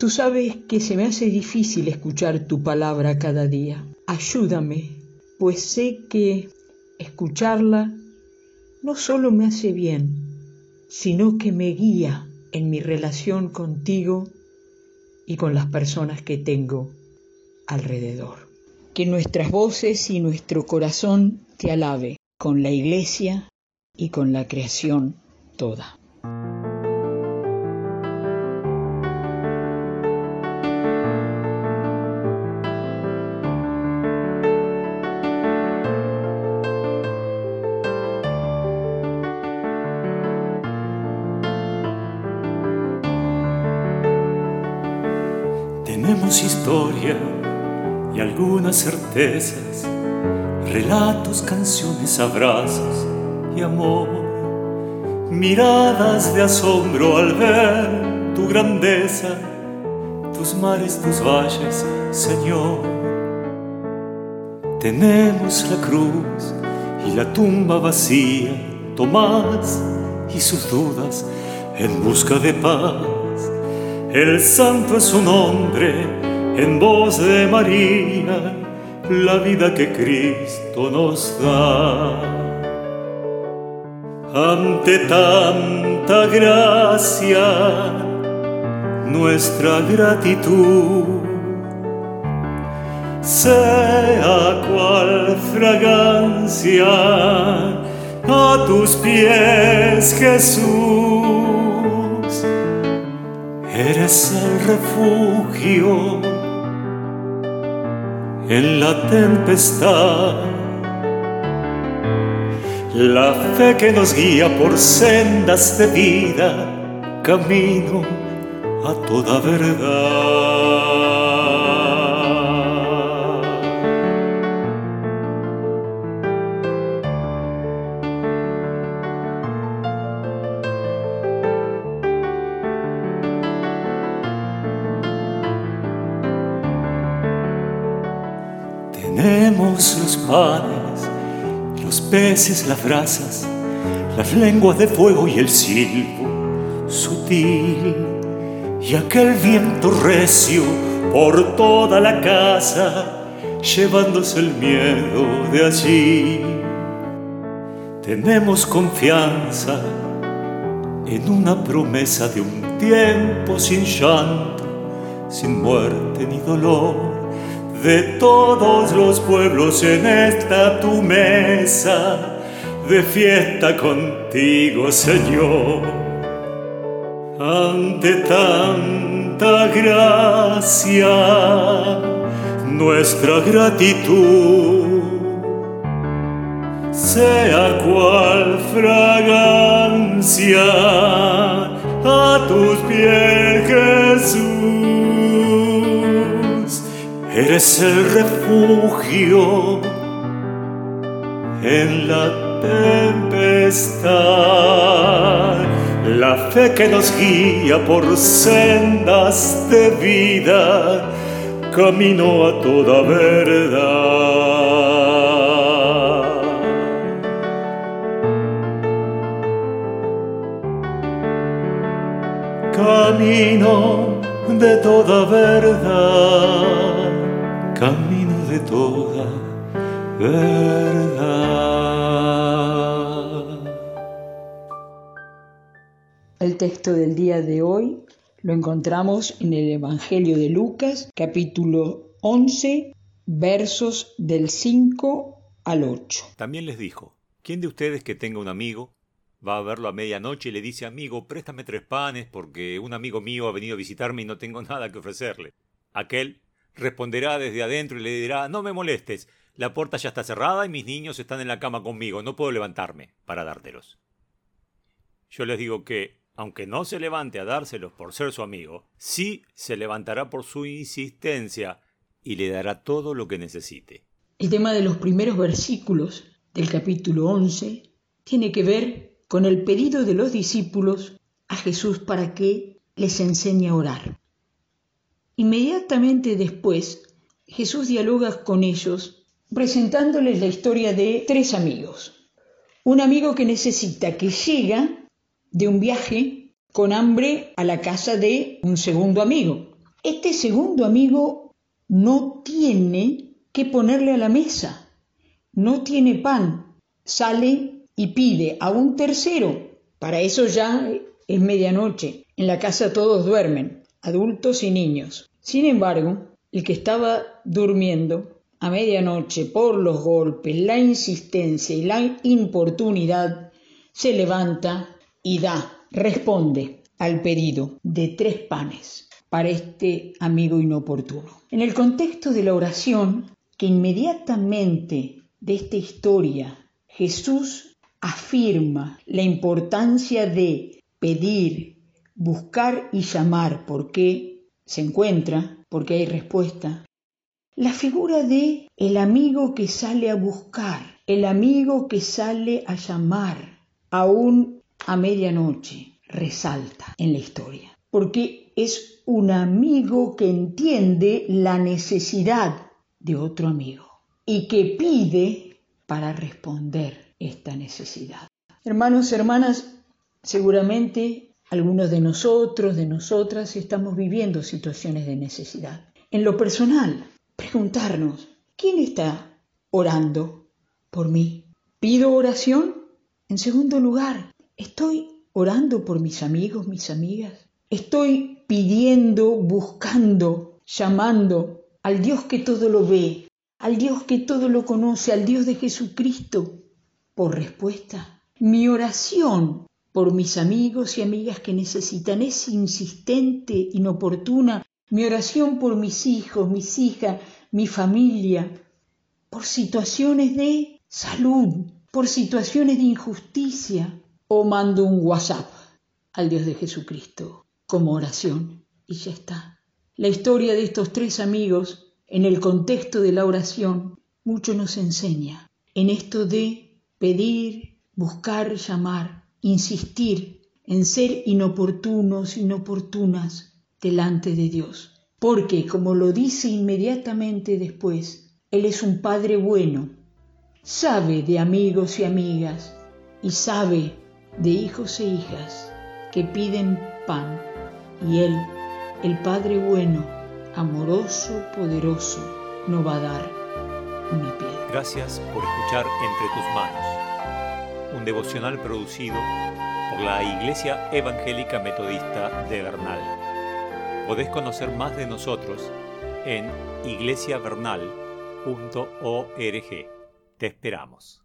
Tú sabes que se me hace difícil escuchar tu palabra cada día. Ayúdame, pues sé que escucharla no solo me hace bien, sino que me guía en mi relación contigo y con las personas que tengo alrededor. Que nuestras voces y nuestro corazón te alabe con la iglesia y con la creación toda. Tenemos historia y algunas certezas, relatos, canciones, abrazos y amor, miradas de asombro al ver tu grandeza, tus mares, tus valles, Señor. Tenemos la cruz y la tumba vacía, Tomás y sus dudas en busca de paz el santo es su nombre, en voz de María, la vida que Cristo nos da. Ante tanta gracia, nuestra gratitud sea cual fragancia a tus pies, Jesús eres el refugio en la tempestad. La fe que nos guía por sendas de vida, camino a toda verdad. Los peces, las brasas, las lenguas de fuego y el silbo sutil y aquel viento recio por toda la casa llevándose el miedo de allí. Tenemos confianza en una promesa de un tiempo sin llanto, sin muerte ni dolor de todos los pueblos en esta tu mesa de fiesta contigo, Señor. Ante tanta gracia, nuestra gratitud sea cual fragancia a tus pies, Eres el refugio en la tempestad, la fe que nos guía por sendas de vida, camino a toda verdad. Camino de toda verdad camino de toda verdad. El texto del día de hoy lo encontramos en el Evangelio de Lucas, capítulo 11, versos del 5 al 8. También les dijo, ¿quién de ustedes que tenga un amigo va a verlo a medianoche y le dice, amigo, préstame tres panes porque un amigo mío ha venido a visitarme y no tengo nada que ofrecerle? Aquel responderá desde adentro y le dirá, no me molestes, la puerta ya está cerrada y mis niños están en la cama conmigo, no puedo levantarme para dártelos. Yo les digo que, aunque no se levante a dárselos por ser su amigo, sí se levantará por su insistencia y le dará todo lo que necesite. El tema de los primeros versículos del capítulo 11 tiene que ver con el pedido de los discípulos a Jesús para que les enseñe a orar. Inmediatamente después, Jesús dialoga con ellos presentándoles la historia de tres amigos. Un amigo que necesita, que llega de un viaje con hambre a la casa de un segundo amigo. Este segundo amigo no tiene que ponerle a la mesa, no tiene pan, sale y pide a un tercero. Para eso ya es medianoche, en la casa todos duermen, adultos y niños. Sin embargo, el que estaba durmiendo a medianoche por los golpes, la insistencia y la importunidad, se levanta y da, responde al pedido de tres panes para este amigo inoportuno. En el contexto de la oración, que inmediatamente de esta historia Jesús afirma la importancia de pedir, buscar y llamar, porque se encuentra, porque hay respuesta. La figura de el amigo que sale a buscar, el amigo que sale a llamar, aún a medianoche, resalta en la historia, porque es un amigo que entiende la necesidad de otro amigo y que pide para responder esta necesidad. Hermanos, hermanas, seguramente algunos de nosotros, de nosotras, estamos viviendo situaciones de necesidad. En lo personal, preguntarnos, ¿quién está orando por mí? ¿Pido oración? En segundo lugar, ¿estoy orando por mis amigos, mis amigas? ¿Estoy pidiendo, buscando, llamando al Dios que todo lo ve, al Dios que todo lo conoce, al Dios de Jesucristo, por respuesta. Mi oración por mis amigos y amigas que necesitan es insistente, inoportuna. Mi oración por mis hijos, mis hijas, mi familia, por situaciones de salud, por situaciones de injusticia, o mando un WhatsApp al Dios de Jesucristo como oración y ya está. La historia de estos tres amigos en el contexto de la oración, mucho nos enseña en esto de pedir, buscar, llamar, insistir en ser inoportunos, inoportunas delante de Dios. Porque, como lo dice inmediatamente después, Él es un Padre bueno, sabe de amigos y amigas y sabe de hijos e hijas que piden pan y Él, el Padre bueno, amoroso, poderoso, no va a dar una piedra. Gracias por escuchar Entre tus manos, un devocional producido por la Iglesia Evangélica Metodista de Bernal. Podés conocer más de nosotros en iglesiavernal.org. Te esperamos.